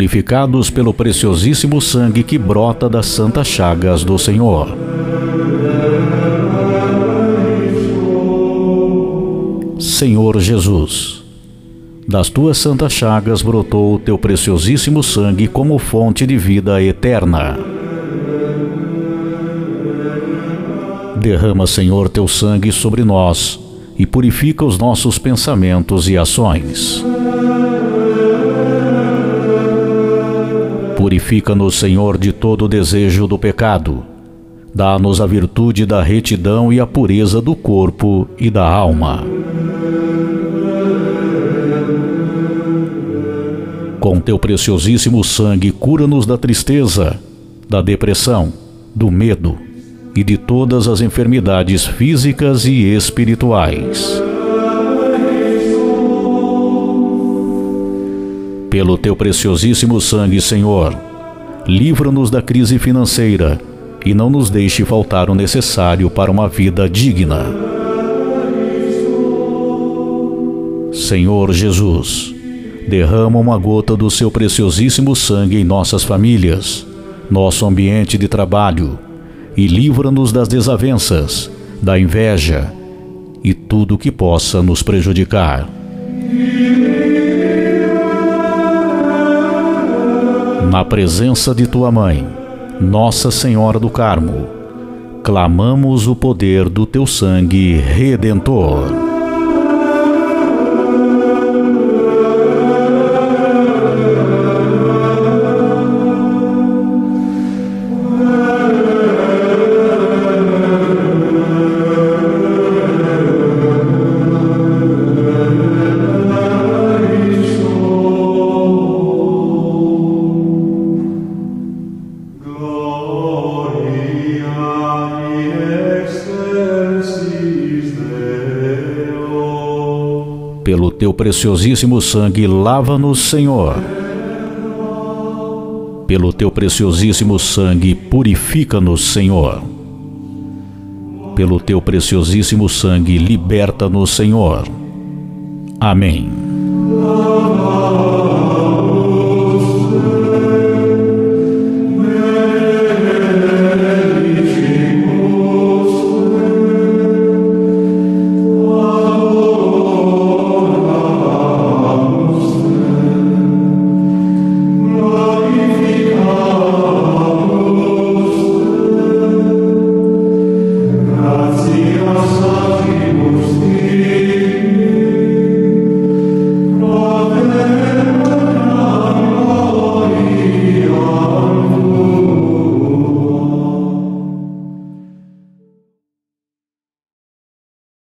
purificados pelo preciosíssimo sangue que brota das santas chagas do Senhor. Senhor Jesus, das tuas santas chagas brotou o teu preciosíssimo sangue como fonte de vida eterna. Derrama, Senhor, teu sangue sobre nós e purifica os nossos pensamentos e ações. Purifica-nos, Senhor, de todo desejo do pecado. Dá-nos a virtude da retidão e a pureza do corpo e da alma. Com teu preciosíssimo sangue, cura-nos da tristeza, da depressão, do medo e de todas as enfermidades físicas e espirituais. Pelo teu preciosíssimo sangue, Senhor, livra-nos da crise financeira e não nos deixe faltar o necessário para uma vida digna. Senhor Jesus, derrama uma gota do seu preciosíssimo sangue em nossas famílias, nosso ambiente de trabalho e livra-nos das desavenças, da inveja e tudo que possa nos prejudicar. Na presença de tua mãe, Nossa Senhora do Carmo, clamamos o poder do teu sangue redentor. Pelo teu preciosíssimo sangue, lava-nos, Senhor. Pelo teu preciosíssimo sangue, purifica-nos, Senhor. Pelo teu preciosíssimo sangue, liberta-nos, Senhor. Amém.